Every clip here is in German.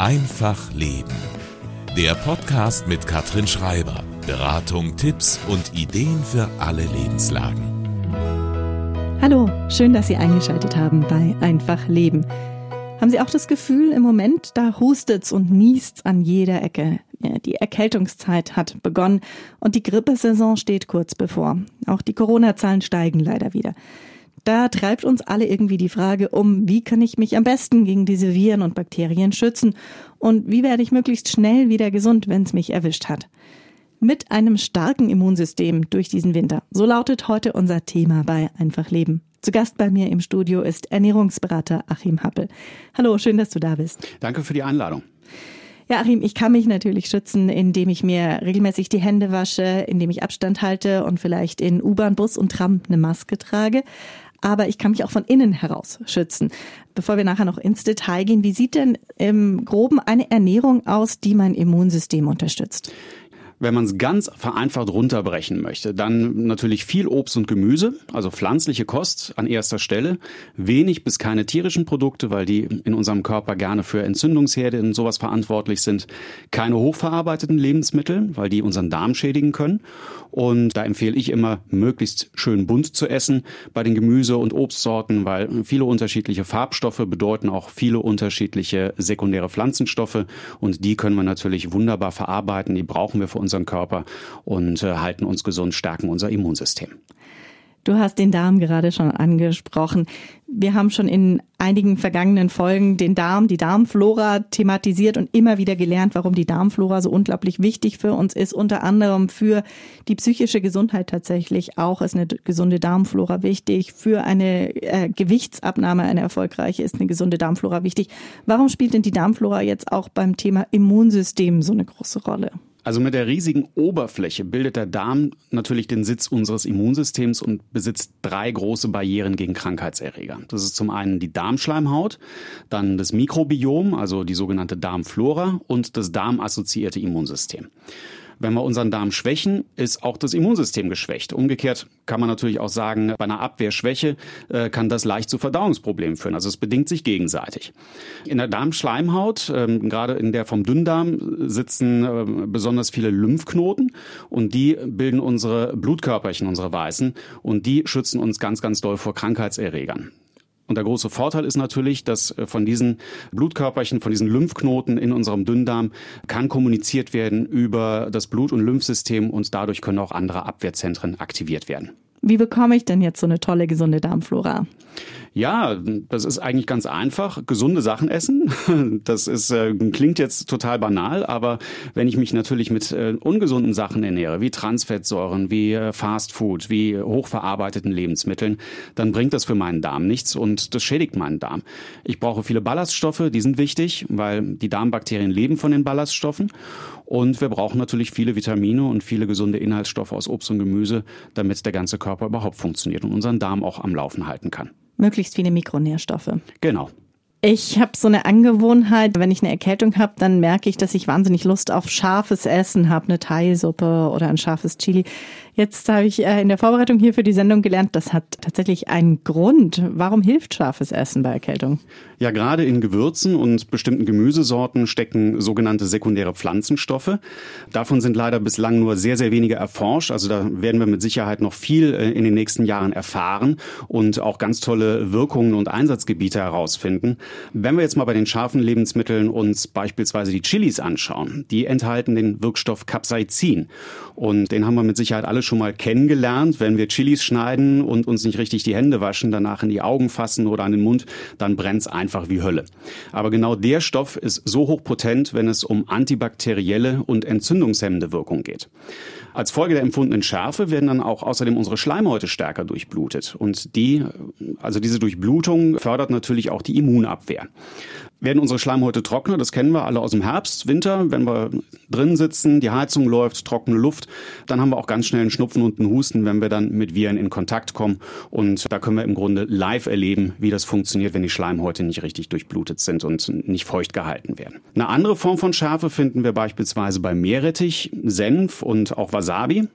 Einfach Leben. Der Podcast mit Katrin Schreiber. Beratung, Tipps und Ideen für alle Lebenslagen. Hallo, schön, dass Sie eingeschaltet haben bei Einfach Leben. Haben Sie auch das Gefühl, im Moment, da hustet's und niest's an jeder Ecke. Die Erkältungszeit hat begonnen und die Grippesaison steht kurz bevor. Auch die Corona-Zahlen steigen leider wieder. Da treibt uns alle irgendwie die Frage um, wie kann ich mich am besten gegen diese Viren und Bakterien schützen und wie werde ich möglichst schnell wieder gesund, wenn es mich erwischt hat. Mit einem starken Immunsystem durch diesen Winter. So lautet heute unser Thema bei Einfach Leben. Zu Gast bei mir im Studio ist Ernährungsberater Achim Happel. Hallo, schön, dass du da bist. Danke für die Einladung. Ja, Achim, ich kann mich natürlich schützen, indem ich mir regelmäßig die Hände wasche, indem ich Abstand halte und vielleicht in U-Bahn, Bus und Tram eine Maske trage aber ich kann mich auch von innen heraus schützen. Bevor wir nachher noch ins Detail gehen, wie sieht denn im Groben eine Ernährung aus, die mein Immunsystem unterstützt? Wenn man es ganz vereinfacht runterbrechen möchte, dann natürlich viel Obst und Gemüse, also pflanzliche Kost an erster Stelle, wenig bis keine tierischen Produkte, weil die in unserem Körper gerne für Entzündungsherde und sowas verantwortlich sind, keine hochverarbeiteten Lebensmittel, weil die unseren Darm schädigen können und da empfehle ich immer, möglichst schön bunt zu essen bei den Gemüse- und Obstsorten, weil viele unterschiedliche Farbstoffe bedeuten auch viele unterschiedliche sekundäre Pflanzenstoffe. Und die können wir natürlich wunderbar verarbeiten. Die brauchen wir für unseren Körper und äh, halten uns gesund, stärken unser Immunsystem. Du hast den Darm gerade schon angesprochen. Wir haben schon in einigen vergangenen Folgen den Darm, die Darmflora thematisiert und immer wieder gelernt, warum die Darmflora so unglaublich wichtig für uns ist. Unter anderem für die psychische Gesundheit tatsächlich auch ist eine gesunde Darmflora wichtig. Für eine äh, Gewichtsabnahme, eine erfolgreiche, ist eine gesunde Darmflora wichtig. Warum spielt denn die Darmflora jetzt auch beim Thema Immunsystem so eine große Rolle? Also mit der riesigen Oberfläche bildet der Darm natürlich den Sitz unseres Immunsystems und besitzt drei große Barrieren gegen Krankheitserreger. Das ist zum einen die Darmschleimhaut, dann das Mikrobiom, also die sogenannte Darmflora und das darmassoziierte Immunsystem. Wenn wir unseren Darm schwächen, ist auch das Immunsystem geschwächt. Umgekehrt kann man natürlich auch sagen, bei einer Abwehrschwäche äh, kann das leicht zu Verdauungsproblemen führen. Also es bedingt sich gegenseitig. In der Darmschleimhaut, ähm, gerade in der vom Dünndarm, sitzen äh, besonders viele Lymphknoten und die bilden unsere Blutkörperchen, unsere Weißen und die schützen uns ganz, ganz doll vor Krankheitserregern. Und der große Vorteil ist natürlich, dass äh, von diesen Blutkörperchen, von diesen Lymphknoten in unserem Dünndarm kann kommuniziert werden über das Blut- und Lymphsystem und dadurch können auch andere Abwehrzentren aktiviert werden. Wie bekomme ich denn jetzt so eine tolle, gesunde Darmflora? Ja, das ist eigentlich ganz einfach. Gesunde Sachen essen. Das ist, äh, klingt jetzt total banal, aber wenn ich mich natürlich mit äh, ungesunden Sachen ernähre, wie Transfettsäuren, wie äh, Fastfood, wie hochverarbeiteten Lebensmitteln, dann bringt das für meinen Darm nichts und das schädigt meinen Darm. Ich brauche viele Ballaststoffe, die sind wichtig, weil die Darmbakterien leben von den Ballaststoffen. Und wir brauchen natürlich viele Vitamine und viele gesunde Inhaltsstoffe aus Obst und Gemüse, damit der ganze Körper überhaupt funktioniert und unseren Darm auch am Laufen halten kann. Möglichst viele Mikronährstoffe. Genau. Ich habe so eine Angewohnheit, wenn ich eine Erkältung habe, dann merke ich, dass ich wahnsinnig Lust auf scharfes Essen habe, eine Thai-Suppe oder ein scharfes Chili. Jetzt habe ich äh, in der Vorbereitung hier für die Sendung gelernt, das hat tatsächlich einen Grund. Warum hilft scharfes Essen bei Erkältung? Ja, gerade in Gewürzen und bestimmten Gemüsesorten stecken sogenannte sekundäre Pflanzenstoffe. Davon sind leider bislang nur sehr, sehr wenige erforscht. Also da werden wir mit Sicherheit noch viel äh, in den nächsten Jahren erfahren und auch ganz tolle Wirkungen und Einsatzgebiete herausfinden. Wenn wir jetzt mal bei den scharfen Lebensmitteln uns beispielsweise die Chilis anschauen, die enthalten den Wirkstoff Capsaicin. Und den haben wir mit Sicherheit alle schon mal kennengelernt. Wenn wir Chilis schneiden und uns nicht richtig die Hände waschen, danach in die Augen fassen oder an den Mund, dann brennt's einfach wie Hölle. Aber genau der Stoff ist so hochpotent, wenn es um antibakterielle und entzündungshemmende Wirkung geht. Als Folge der empfundenen Schärfe werden dann auch außerdem unsere Schleimhäute stärker durchblutet. Und die, also diese Durchblutung fördert natürlich auch die Immunabwehr werden unsere Schleimhäute trockener. Das kennen wir alle aus dem Herbst, Winter. Wenn wir drin sitzen, die Heizung läuft, trockene Luft, dann haben wir auch ganz schnell einen Schnupfen und einen Husten, wenn wir dann mit Viren in Kontakt kommen. Und da können wir im Grunde live erleben, wie das funktioniert, wenn die Schleimhäute nicht richtig durchblutet sind und nicht feucht gehalten werden. Eine andere Form von Schärfe finden wir beispielsweise bei Meerrettich, Senf und auch Wasabi.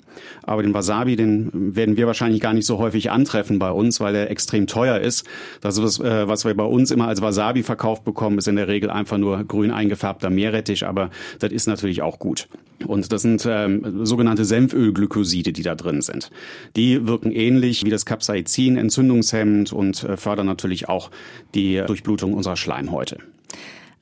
Aber den Wasabi, den werden wir wahrscheinlich gar nicht so häufig antreffen bei uns, weil er extrem teuer ist. Das ist was, äh, was wir bei uns immer als Wasabi verkauft bekommen rauskommt, ist in der Regel einfach nur grün eingefärbter Meerrettich, aber das ist natürlich auch gut. Und das sind ähm, sogenannte Senfölglykoside, die da drin sind. Die wirken ähnlich wie das Capsaicin, entzündungshemmend und äh, fördern natürlich auch die Durchblutung unserer Schleimhäute.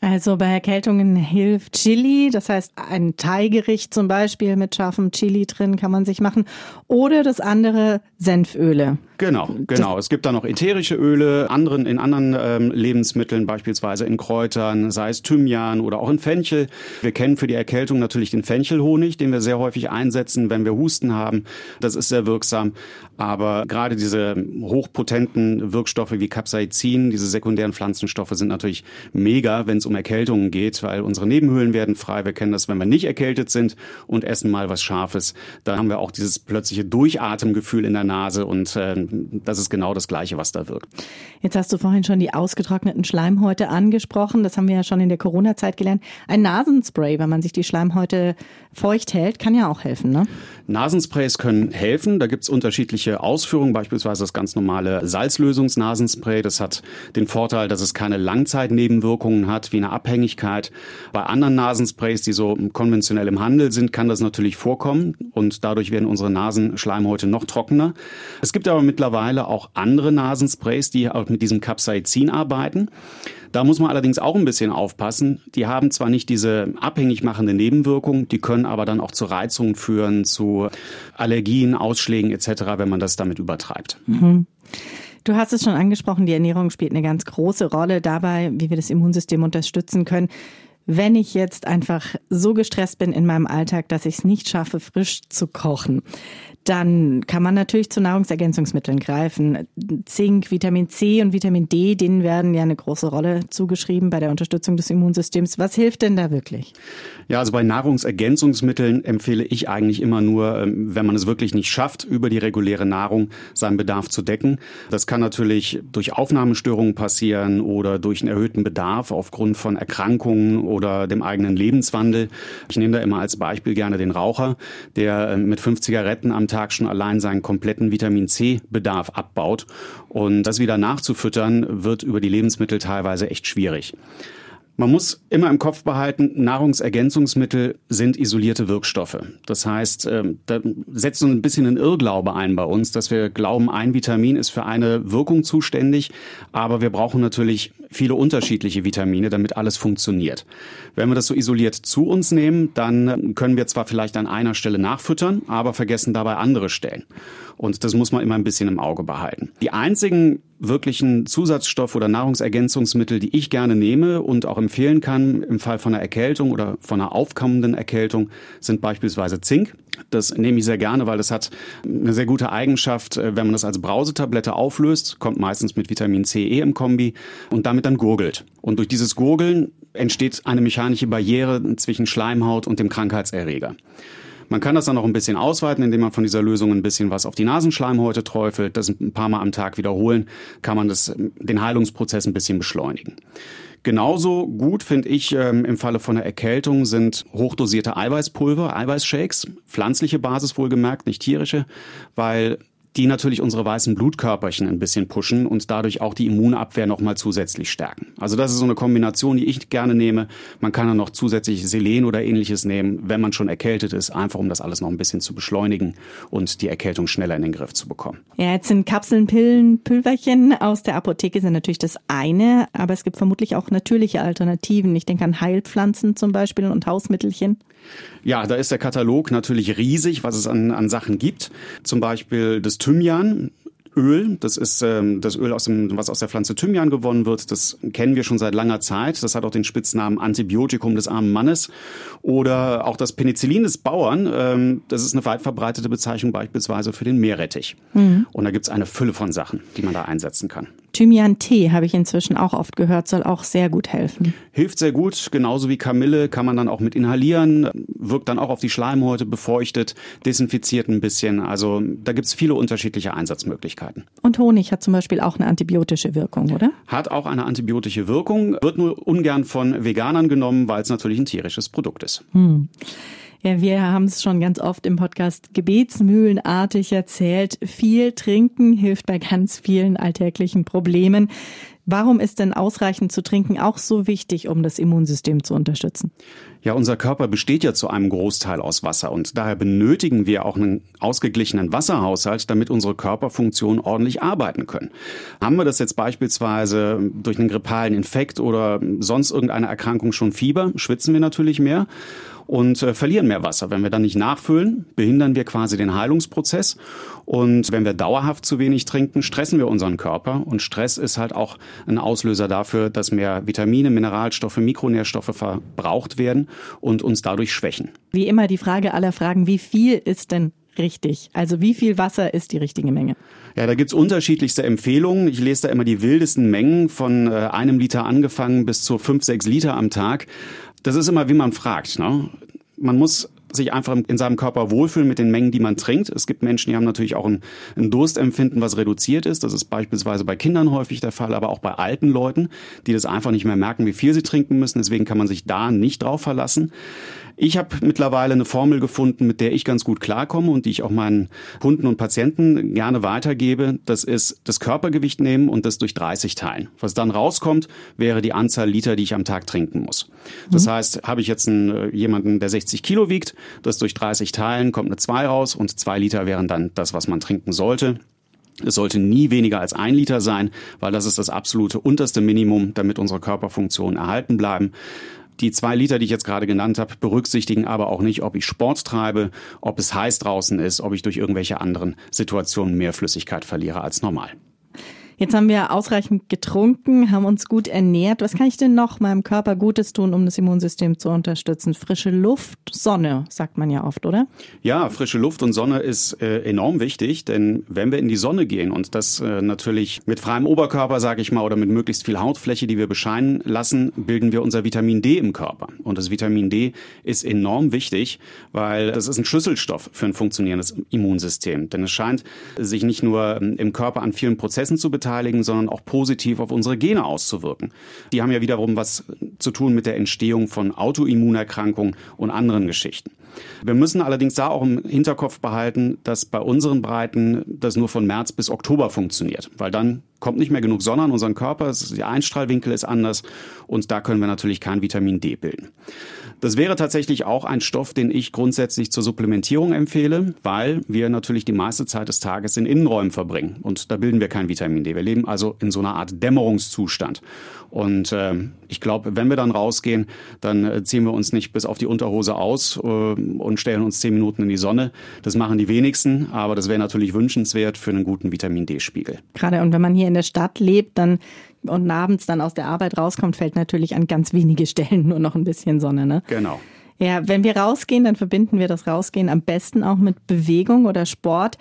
Also bei Erkältungen hilft Chili, das heißt ein Thai-Gericht zum Beispiel mit scharfem Chili drin kann man sich machen. Oder das andere Senföle. Genau, genau. Es gibt da noch ätherische Öle, anderen in anderen ähm, Lebensmitteln, beispielsweise in Kräutern, sei es Thymian oder auch in Fenchel. Wir kennen für die Erkältung natürlich den Fenchelhonig, den wir sehr häufig einsetzen, wenn wir Husten haben. Das ist sehr wirksam. Aber gerade diese hochpotenten Wirkstoffe wie Capsaicin, diese sekundären Pflanzenstoffe sind natürlich mega, wenn es um Erkältungen geht, weil unsere Nebenhöhlen werden frei. Wir kennen das, wenn wir nicht erkältet sind und essen mal was Scharfes. Da haben wir auch dieses plötzliche Durchatemgefühl in der Nase und äh, das ist genau das Gleiche, was da wirkt. Jetzt hast du vorhin schon die ausgetrockneten Schleimhäute angesprochen. Das haben wir ja schon in der Corona-Zeit gelernt. Ein Nasenspray, wenn man sich die Schleimhäute feucht hält, kann ja auch helfen, ne? Nasensprays können helfen. Da gibt es unterschiedliche Ausführungen, beispielsweise das ganz normale Salzlösungsnasenspray. Das hat den Vorteil, dass es keine Langzeitnebenwirkungen hat, wie eine Abhängigkeit. Bei anderen Nasensprays, die so konventionell im Handel sind, kann das natürlich vorkommen und dadurch werden unsere Nasenschleimhäute noch trockener. Es gibt aber mittlerweile auch andere Nasensprays, die auch mit diesem Capsaicin arbeiten. Da muss man allerdings auch ein bisschen aufpassen. Die haben zwar nicht diese abhängig machende Nebenwirkung, die können aber dann auch zu Reizungen führen, zu Allergien, Ausschlägen etc., wenn man das damit übertreibt. Mhm. Du hast es schon angesprochen, die Ernährung spielt eine ganz große Rolle dabei, wie wir das Immunsystem unterstützen können. Wenn ich jetzt einfach so gestresst bin in meinem Alltag, dass ich es nicht schaffe, frisch zu kochen, dann kann man natürlich zu Nahrungsergänzungsmitteln greifen. Zink, Vitamin C und Vitamin D, denen werden ja eine große Rolle zugeschrieben bei der Unterstützung des Immunsystems. Was hilft denn da wirklich? Ja, also bei Nahrungsergänzungsmitteln empfehle ich eigentlich immer nur, ähm, wenn man es wirklich nicht schafft, über die reguläre Nahrung seinen Bedarf zu decken. Das kann natürlich durch Aufnahmestörungen passieren oder durch einen erhöhten Bedarf aufgrund von Erkrankungen oder dem eigenen Lebenswandel. Ich nehme da immer als Beispiel gerne den Raucher, der äh, mit fünf Zigaretten am Tag schon allein seinen kompletten Vitamin C-Bedarf abbaut. Und das wieder nachzufüttern, wird über die Lebensmittel teilweise echt schwierig. Man muss immer im Kopf behalten, Nahrungsergänzungsmittel sind isolierte Wirkstoffe. Das heißt, ähm, da setzt so ein bisschen ein Irrglaube ein bei uns, dass wir glauben, ein Vitamin ist für eine Wirkung zuständig, aber wir brauchen natürlich viele unterschiedliche Vitamine, damit alles funktioniert. Wenn wir das so isoliert zu uns nehmen, dann können wir zwar vielleicht an einer Stelle nachfüttern, aber vergessen dabei andere Stellen. Und das muss man immer ein bisschen im Auge behalten. Die einzigen wirklichen Zusatzstoff- oder Nahrungsergänzungsmittel, die ich gerne nehme und auch empfehlen kann im Fall von einer Erkältung oder von einer aufkommenden Erkältung, sind beispielsweise Zink. Das nehme ich sehr gerne, weil das hat eine sehr gute Eigenschaft, äh, wenn man das als Brausetablette auflöst, kommt meistens mit Vitamin C, E im Kombi und damit dann gurgelt. Und durch dieses Gurgeln entsteht eine mechanische Barriere zwischen Schleimhaut und dem Krankheitserreger. Man kann das dann noch ein bisschen ausweiten, indem man von dieser Lösung ein bisschen was auf die Nasenschleimhäute träufelt, das ein paar Mal am Tag wiederholen, kann man das, den Heilungsprozess ein bisschen beschleunigen. Genauso gut finde ich ähm, im Falle von einer Erkältung sind hochdosierte Eiweißpulver, Eiweißshakes, pflanzliche Basis wohlgemerkt, nicht tierische, weil die natürlich unsere weißen Blutkörperchen ein bisschen pushen und dadurch auch die Immunabwehr nochmal zusätzlich stärken. Also das ist so eine Kombination, die ich gerne nehme. Man kann dann noch zusätzlich Selen oder ähnliches nehmen, wenn man schon erkältet ist, einfach um das alles noch ein bisschen zu beschleunigen und die Erkältung schneller in den Griff zu bekommen. Ja, jetzt sind Kapseln, Pillen, Pülverchen aus der Apotheke sind natürlich das eine, aber es gibt vermutlich auch natürliche Alternativen. Ich denke an Heilpflanzen zum Beispiel und Hausmittelchen. Ja, da ist der Katalog natürlich riesig, was es an, an Sachen gibt. Zum Beispiel das Thymian. Öl, das ist ähm, das Öl, aus dem, was aus der Pflanze Thymian gewonnen wird. Das kennen wir schon seit langer Zeit. Das hat auch den Spitznamen Antibiotikum des armen Mannes. Oder auch das Penicillin des Bauern. Ähm, das ist eine weit verbreitete Bezeichnung beispielsweise für den Meerrettich. Mhm. Und da gibt's eine Fülle von Sachen, die man da einsetzen kann. Thymian-Tee habe ich inzwischen auch oft gehört, soll auch sehr gut helfen. Hilft sehr gut, genauso wie Kamille kann man dann auch mit inhalieren, wirkt dann auch auf die Schleimhäute, befeuchtet, desinfiziert ein bisschen. Also da gibt's viele unterschiedliche Einsatzmöglichkeiten. Und Honig hat zum Beispiel auch eine antibiotische Wirkung, oder? Hat auch eine antibiotische Wirkung, wird nur ungern von Veganern genommen, weil es natürlich ein tierisches Produkt ist. Hm. Ja, wir haben es schon ganz oft im Podcast gebetsmühlenartig erzählt. Viel trinken hilft bei ganz vielen alltäglichen Problemen. Warum ist denn ausreichend zu trinken auch so wichtig, um das Immunsystem zu unterstützen? Ja, unser Körper besteht ja zu einem Großteil aus Wasser und daher benötigen wir auch einen ausgeglichenen Wasserhaushalt, damit unsere Körperfunktionen ordentlich arbeiten können. Haben wir das jetzt beispielsweise durch einen grippalen Infekt oder sonst irgendeine Erkrankung schon Fieber, schwitzen wir natürlich mehr und äh, verlieren mehr Wasser. Wenn wir dann nicht nachfüllen, behindern wir quasi den Heilungsprozess. Und wenn wir dauerhaft zu wenig trinken, stressen wir unseren Körper. Und Stress ist halt auch ein Auslöser dafür, dass mehr Vitamine, Mineralstoffe, Mikronährstoffe verbraucht werden und uns dadurch schwächen. Wie immer die Frage aller Fragen, wie viel ist denn richtig? Also wie viel Wasser ist die richtige Menge? Ja, da gibt's unterschiedlichste Empfehlungen. Ich lese da immer die wildesten Mengen von äh, einem Liter angefangen bis zu fünf, sechs Liter am Tag. Das ist immer, wie man fragt. Ne? Man muss sich einfach in seinem Körper wohlfühlen mit den Mengen, die man trinkt. Es gibt Menschen, die haben natürlich auch ein, ein, Durstempfinden, was reduziert ist. Das ist beispielsweise bei Kindern häufig der Fall, aber auch bei alten Leuten, die das einfach nicht mehr merken, wie viel sie trinken müssen. Deswegen kann man sich da nicht drauf verlassen. Ich habe mittlerweile eine Formel gefunden, mit der ich ganz gut klarkomme und die ich auch meinen Kunden und Patienten gerne weitergebe. Das ist das Körpergewicht nehmen und das durch 30 teilen. Was dann rauskommt, wäre die Anzahl Liter, die ich am Tag trinken muss. Das mhm. heißt, habe ich jetzt einen, äh, jemanden, der 60 Kilo wiegt, das durch 30 teilen, kommt eine 2 raus und 2 Liter wären dann das, was man trinken sollte. Es sollte nie weniger als ein Liter sein, weil das ist das absolute unterste Minimum, damit unsere Körperfunktionen erhalten bleiben. Die zwei Liter, die ich jetzt gerade genannt habe, berücksichtigen aber auch nicht, ob ich Sport treibe, ob es heiß draußen ist, ob ich durch irgendwelche anderen Situationen mehr Flüssigkeit verliere als normal. Jetzt haben wir ausreichend getrunken, haben uns gut ernährt. Was kann ich denn noch meinem Körper Gutes tun, um das Immunsystem zu unterstützen? Frische Luft, Sonne, sagt man ja oft, oder? Ja, frische Luft und Sonne ist äh, enorm wichtig, denn wenn wir in die Sonne gehen und das äh, natürlich mit freiem Oberkörper, sage ich mal, oder mit möglichst viel Hautfläche, die wir bescheinen lassen, bilden wir unser Vitamin D im Körper. Und das Vitamin D ist enorm wichtig, weil das ist ein Schlüsselstoff für ein funktionierendes Immunsystem. Denn es scheint sich nicht nur ähm, im Körper an vielen Prozessen zu beteiligen, beteiligen, sondern auch positiv auf unsere Gene auszuwirken. Die haben ja wiederum was zu tun mit der Entstehung von Autoimmunerkrankungen und anderen Geschichten. Wir müssen allerdings da auch im Hinterkopf behalten, dass bei unseren Breiten das nur von März bis Oktober funktioniert, weil dann kommt nicht mehr genug Sonne an unseren Körper, der Einstrahlwinkel ist anders und da können wir natürlich kein Vitamin D bilden. Das wäre tatsächlich auch ein Stoff, den ich grundsätzlich zur Supplementierung empfehle, weil wir natürlich die meiste Zeit des Tages in Innenräumen verbringen und da bilden wir kein Vitamin D. Wir leben also in so einer Art Dämmerungszustand. Und äh, ich glaube, wenn wir dann rausgehen, dann äh, ziehen wir uns nicht bis auf die Unterhose aus äh, und stellen uns zehn Minuten in die Sonne. Das machen die wenigsten, aber das wäre natürlich wünschenswert für einen guten Vitamin D-Spiegel. Gerade und wenn man hier in der Stadt lebt, dann und abends dann aus der Arbeit rauskommt, fällt natürlich an ganz wenige Stellen nur noch ein bisschen Sonne. Ne? Genau. Ja, wenn wir rausgehen, dann verbinden wir das Rausgehen am besten auch mit Bewegung oder Sport.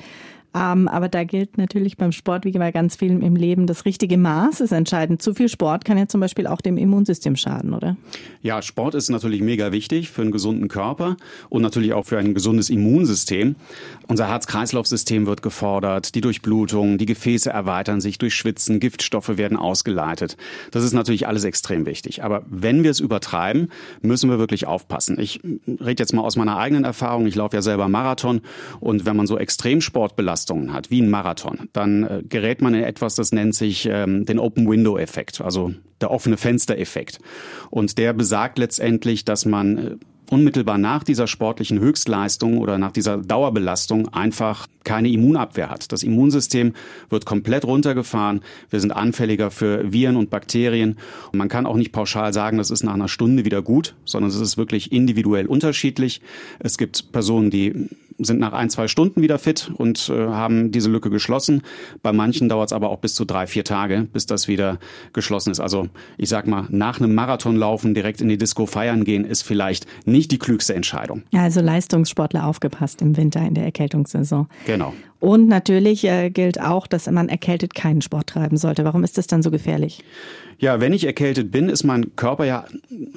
Ähm, aber da gilt natürlich beim Sport wie bei ganz vielen im Leben, das richtige Maß ist entscheidend. Zu viel Sport kann ja zum Beispiel auch dem Immunsystem schaden, oder? Ja, Sport ist natürlich mega wichtig für einen gesunden Körper und natürlich auch für ein gesundes Immunsystem. Unser Herz-Kreislauf-System wird gefordert, die Durchblutung, die Gefäße erweitern sich durch Schwitzen, Giftstoffe werden ausgeleitet. Das ist natürlich alles extrem wichtig. Aber wenn wir es übertreiben, müssen wir wirklich aufpassen. Ich rede jetzt mal aus meiner eigenen Erfahrung. Ich laufe ja selber Marathon und wenn man so Extremsport belastet, Belastungen hat, wie ein Marathon, dann äh, gerät man in etwas, das nennt sich ähm, den Open Window Effekt, also der offene Fenster-Effekt. Und der besagt letztendlich, dass man äh, unmittelbar nach dieser sportlichen Höchstleistung oder nach dieser Dauerbelastung einfach keine Immunabwehr hat. Das Immunsystem wird komplett runtergefahren. Wir sind anfälliger für Viren und Bakterien. Und man kann auch nicht pauschal sagen, das ist nach einer Stunde wieder gut, sondern es ist wirklich individuell unterschiedlich. Es gibt Personen, die sind nach ein, zwei Stunden wieder fit und äh, haben diese Lücke geschlossen. Bei manchen dauert es aber auch bis zu drei, vier Tage, bis das wieder geschlossen ist. Also ich sag mal, nach einem Marathonlaufen direkt in die Disco feiern gehen, ist vielleicht nicht die klügste Entscheidung. Also Leistungssportler aufgepasst im Winter in der Erkältungssaison. Genau. Und natürlich äh, gilt auch, dass man erkältet keinen Sport treiben sollte. Warum ist das dann so gefährlich? Ja, wenn ich erkältet bin, ist mein Körper ja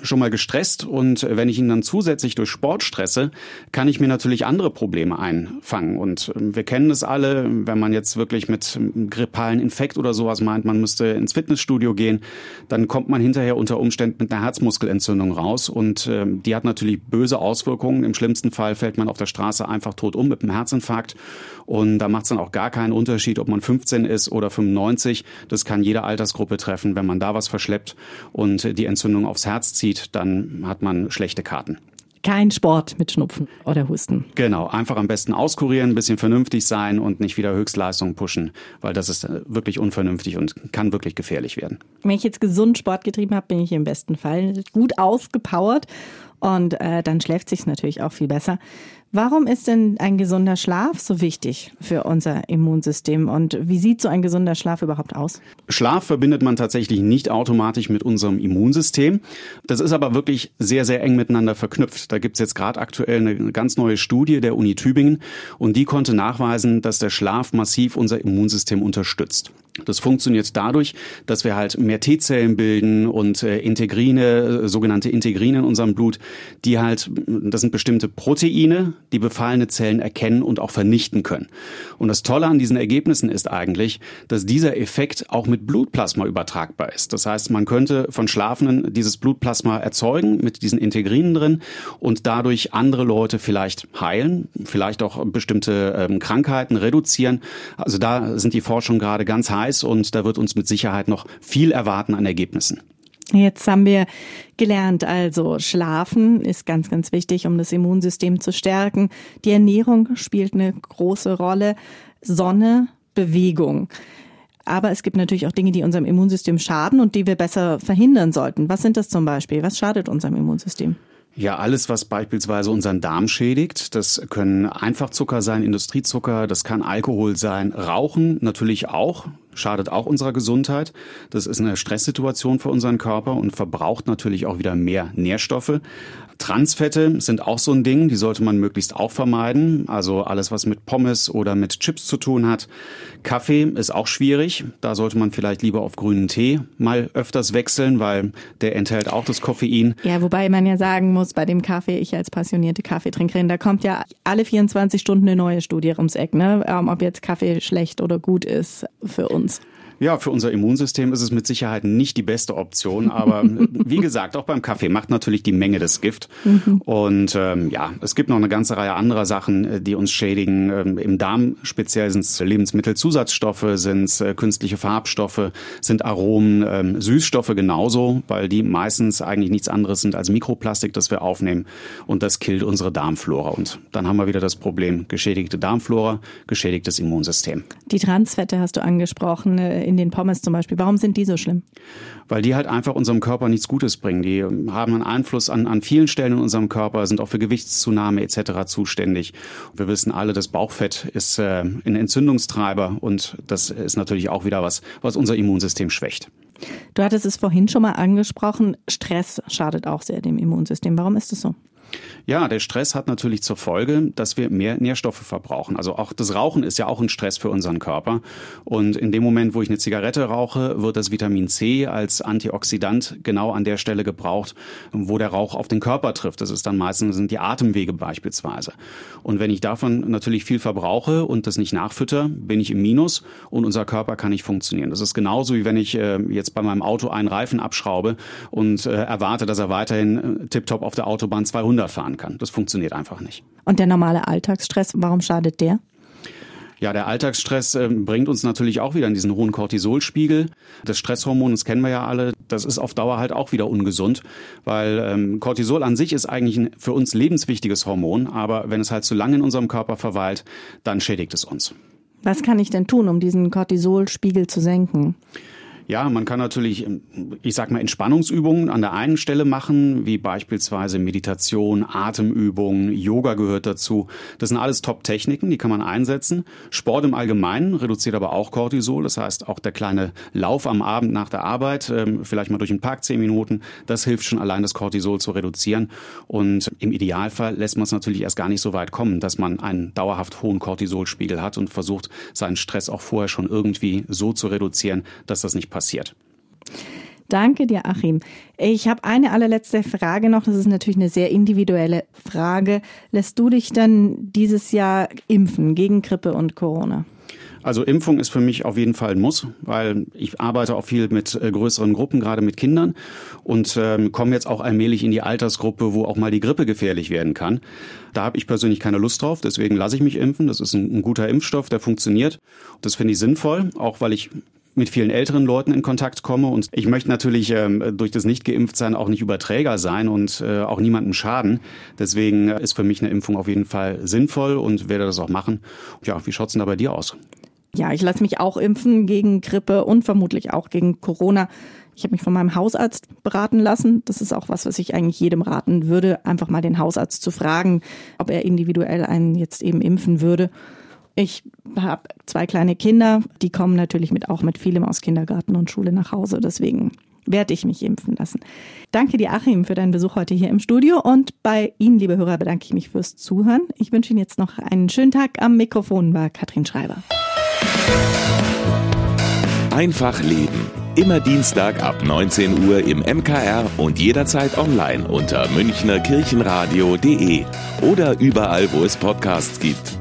schon mal gestresst und wenn ich ihn dann zusätzlich durch Sport stresse, kann ich mir natürlich andere Probleme einfangen. Und ähm, wir kennen es alle, wenn man jetzt wirklich mit grippalen Infekt oder sowas meint, man müsste ins Fitnessstudio gehen, dann kommt man hinterher unter Umständen mit einer Herzmuskelentzündung raus und äh, die hat natürlich böse Auswirkungen. Im schlimmsten Fall fällt man auf der Straße einfach tot um mit einem Herzinfarkt und da macht es dann auch gar keinen Unterschied, ob man 15 ist oder 95. Das kann jede Altersgruppe treffen. Wenn man da was verschleppt und die Entzündung aufs Herz zieht, dann hat man schlechte Karten. Kein Sport mit Schnupfen oder Husten. Genau, einfach am besten auskurieren, ein bisschen vernünftig sein und nicht wieder Höchstleistung pushen, weil das ist äh, wirklich unvernünftig und kann wirklich gefährlich werden. Wenn ich jetzt gesund Sport getrieben habe, bin ich im besten Fall gut ausgepowert und äh, dann schläft sich natürlich auch viel besser. Warum ist denn ein gesunder Schlaf so wichtig für unser Immunsystem und wie sieht so ein gesunder Schlaf überhaupt aus? Schlaf verbindet man tatsächlich nicht automatisch mit unserem Immunsystem. Das ist aber wirklich sehr, sehr eng miteinander verknüpft. Da gibt es jetzt gerade aktuell eine ganz neue Studie der Uni Tübingen und die konnte nachweisen, dass der Schlaf massiv unser Immunsystem unterstützt. Das funktioniert dadurch, dass wir halt mehr T-Zellen bilden und äh, Integrine, äh, sogenannte Integrine in unserem Blut, die halt, das sind bestimmte Proteine, die befallene Zellen erkennen und auch vernichten können. Und das Tolle an diesen Ergebnissen ist eigentlich, dass dieser Effekt auch mit Blutplasma übertragbar ist. Das heißt, man könnte von Schlafenden dieses Blutplasma erzeugen mit diesen Integrinen drin und dadurch andere Leute vielleicht heilen, vielleicht auch bestimmte ähm, Krankheiten reduzieren. Also da sind die Forschungen gerade ganz heiß und da wird uns mit Sicherheit noch viel erwarten an Ergebnissen. Jetzt haben wir gelernt, also Schlafen ist ganz, ganz wichtig, um das Immunsystem zu stärken. Die Ernährung spielt eine große Rolle. Sonne, Bewegung. Aber es gibt natürlich auch Dinge, die unserem Immunsystem schaden und die wir besser verhindern sollten. Was sind das zum Beispiel? Was schadet unserem Immunsystem? Ja, alles, was beispielsweise unseren Darm schädigt, das können Einfachzucker sein, Industriezucker, das kann Alkohol sein, Rauchen natürlich auch, schadet auch unserer Gesundheit. Das ist eine Stresssituation für unseren Körper und verbraucht natürlich auch wieder mehr Nährstoffe. Transfette sind auch so ein Ding, die sollte man möglichst auch vermeiden. Also alles, was mit Pommes oder mit Chips zu tun hat. Kaffee ist auch schwierig. Da sollte man vielleicht lieber auf grünen Tee mal öfters wechseln, weil der enthält auch das Koffein. Ja, wobei man ja sagen muss, bei dem Kaffee, ich als passionierte Kaffeetrinkerin, da kommt ja alle 24 Stunden eine neue Studie ums Eck, ne? Ähm, ob jetzt Kaffee schlecht oder gut ist für uns. Ja, für unser Immunsystem ist es mit Sicherheit nicht die beste Option, aber wie gesagt, auch beim Kaffee macht natürlich die Menge das Gift. Mhm. Und ähm, ja, es gibt noch eine ganze Reihe anderer Sachen, äh, die uns schädigen. Ähm, Im Darm speziell sind es Lebensmittelzusatzstoffe, sind es äh, künstliche Farbstoffe, sind Aromen, ähm, Süßstoffe genauso, weil die meistens eigentlich nichts anderes sind als Mikroplastik, das wir aufnehmen. Und das killt unsere Darmflora. Und dann haben wir wieder das Problem geschädigte Darmflora, geschädigtes Immunsystem. Die Transfette hast du angesprochen äh, in den Pommes zum Beispiel. Warum sind die so schlimm? Weil die halt einfach unserem Körper nichts Gutes bringen. Die haben einen Einfluss an, an vielen Stellen in unserem Körper, sind auch für Gewichtszunahme etc. zuständig. Wir wissen alle, das Bauchfett ist äh, ein Entzündungstreiber und das ist natürlich auch wieder was, was unser Immunsystem schwächt. Du hattest es vorhin schon mal angesprochen, Stress schadet auch sehr dem Immunsystem. Warum ist das so? Ja, der Stress hat natürlich zur Folge, dass wir mehr Nährstoffe verbrauchen. Also auch das Rauchen ist ja auch ein Stress für unseren Körper. Und in dem Moment, wo ich eine Zigarette rauche, wird das Vitamin C als Antioxidant genau an der Stelle gebraucht, wo der Rauch auf den Körper trifft. Das ist dann meistens sind die Atemwege beispielsweise. Und wenn ich davon natürlich viel verbrauche und das nicht nachfütter, bin ich im Minus und unser Körper kann nicht funktionieren. Das ist genauso wie wenn ich äh, jetzt bei meinem Auto einen Reifen abschraube und äh, erwarte, dass er weiterhin äh, tiptop auf der Autobahn 200 fahren kann. Das funktioniert einfach nicht. Und der normale Alltagsstress, warum schadet der? Ja, der Alltagsstress äh, bringt uns natürlich auch wieder in diesen hohen Cortisolspiegel. Das Stresshormon, das kennen wir ja alle, das ist auf Dauer halt auch wieder ungesund, weil ähm, Cortisol an sich ist eigentlich ein für uns lebenswichtiges Hormon, aber wenn es halt zu lange in unserem Körper verweilt, dann schädigt es uns. Was kann ich denn tun, um diesen Cortisolspiegel zu senken? Ja, man kann natürlich, ich sag mal, Entspannungsübungen an der einen Stelle machen, wie beispielsweise Meditation, Atemübungen, Yoga gehört dazu. Das sind alles Top-Techniken, die kann man einsetzen. Sport im Allgemeinen reduziert aber auch Cortisol. Das heißt, auch der kleine Lauf am Abend nach der Arbeit, ähm, vielleicht mal durch den Park zehn Minuten, das hilft schon allein, das Cortisol zu reduzieren. Und im Idealfall lässt man es natürlich erst gar nicht so weit kommen, dass man einen dauerhaft hohen Cortisolspiegel hat und versucht, seinen Stress auch vorher schon irgendwie so zu reduzieren, dass das nicht passiert. Danke dir, Achim. Ich habe eine allerletzte Frage noch. Das ist natürlich eine sehr individuelle Frage. Lässt du dich dann dieses Jahr impfen gegen Grippe und Corona? Also Impfung ist für mich auf jeden Fall ein Muss, weil ich arbeite auch viel mit äh, größeren Gruppen, gerade mit Kindern und ähm, komme jetzt auch allmählich in die Altersgruppe, wo auch mal die Grippe gefährlich werden kann. Da habe ich persönlich keine Lust drauf, deswegen lasse ich mich impfen. Das ist ein, ein guter Impfstoff, der funktioniert. Das finde ich sinnvoll, auch weil ich mit vielen älteren Leuten in Kontakt komme. Und ich möchte natürlich ähm, durch das Nicht-Geimpft-Sein auch nicht Überträger sein und äh, auch niemandem schaden. Deswegen ist für mich eine Impfung auf jeden Fall sinnvoll und werde das auch machen. Ja, wie schaut's denn da bei dir aus? Ja, ich lasse mich auch impfen gegen Grippe und vermutlich auch gegen Corona. Ich habe mich von meinem Hausarzt beraten lassen. Das ist auch was, was ich eigentlich jedem raten würde, einfach mal den Hausarzt zu fragen, ob er individuell einen jetzt eben impfen würde. Ich habe zwei kleine Kinder, die kommen natürlich mit auch mit vielem aus Kindergarten und Schule nach Hause. Deswegen werde ich mich impfen lassen. Danke dir, Achim, für deinen Besuch heute hier im Studio. Und bei Ihnen, liebe Hörer, bedanke ich mich fürs Zuhören. Ich wünsche Ihnen jetzt noch einen schönen Tag. Am Mikrofon war Katrin Schreiber. Einfach Leben. Immer Dienstag ab 19 Uhr im MKR und jederzeit online unter münchnerkirchenradio.de oder überall, wo es Podcasts gibt.